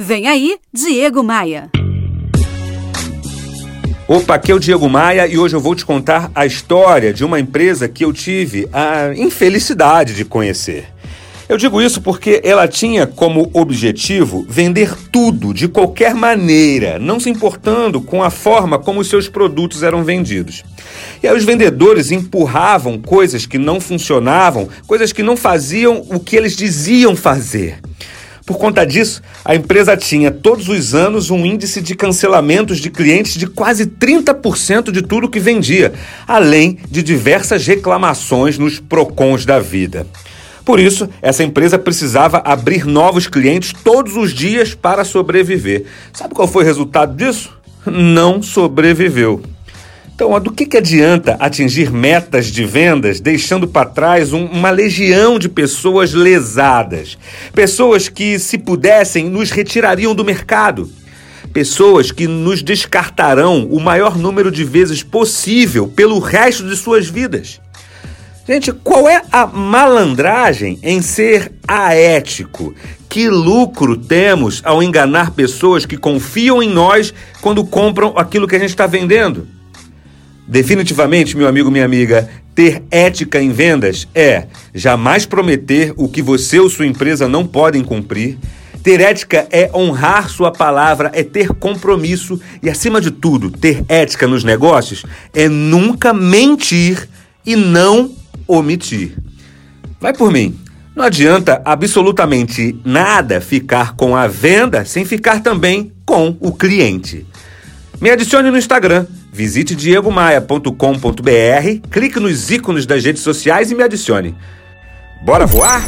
Vem aí, Diego Maia. Opa, aqui é o Diego Maia e hoje eu vou te contar a história de uma empresa que eu tive a infelicidade de conhecer. Eu digo isso porque ela tinha como objetivo vender tudo de qualquer maneira, não se importando com a forma como os seus produtos eram vendidos. E aí os vendedores empurravam coisas que não funcionavam, coisas que não faziam o que eles diziam fazer. Por conta disso, a empresa tinha todos os anos um índice de cancelamentos de clientes de quase 30% de tudo que vendia, além de diversas reclamações nos PROCONs da vida. Por isso, essa empresa precisava abrir novos clientes todos os dias para sobreviver. Sabe qual foi o resultado disso? Não sobreviveu. Então, do que, que adianta atingir metas de vendas deixando para trás um, uma legião de pessoas lesadas? Pessoas que, se pudessem, nos retirariam do mercado. Pessoas que nos descartarão o maior número de vezes possível pelo resto de suas vidas. Gente, qual é a malandragem em ser aético? Que lucro temos ao enganar pessoas que confiam em nós quando compram aquilo que a gente está vendendo? Definitivamente, meu amigo, minha amiga, ter ética em vendas é jamais prometer o que você ou sua empresa não podem cumprir. Ter ética é honrar sua palavra, é ter compromisso e, acima de tudo, ter ética nos negócios é nunca mentir e não omitir. Vai por mim. Não adianta absolutamente nada ficar com a venda sem ficar também com o cliente. Me adicione no Instagram Visite diegomaia.com.br, clique nos ícones das redes sociais e me adicione. Bora voar?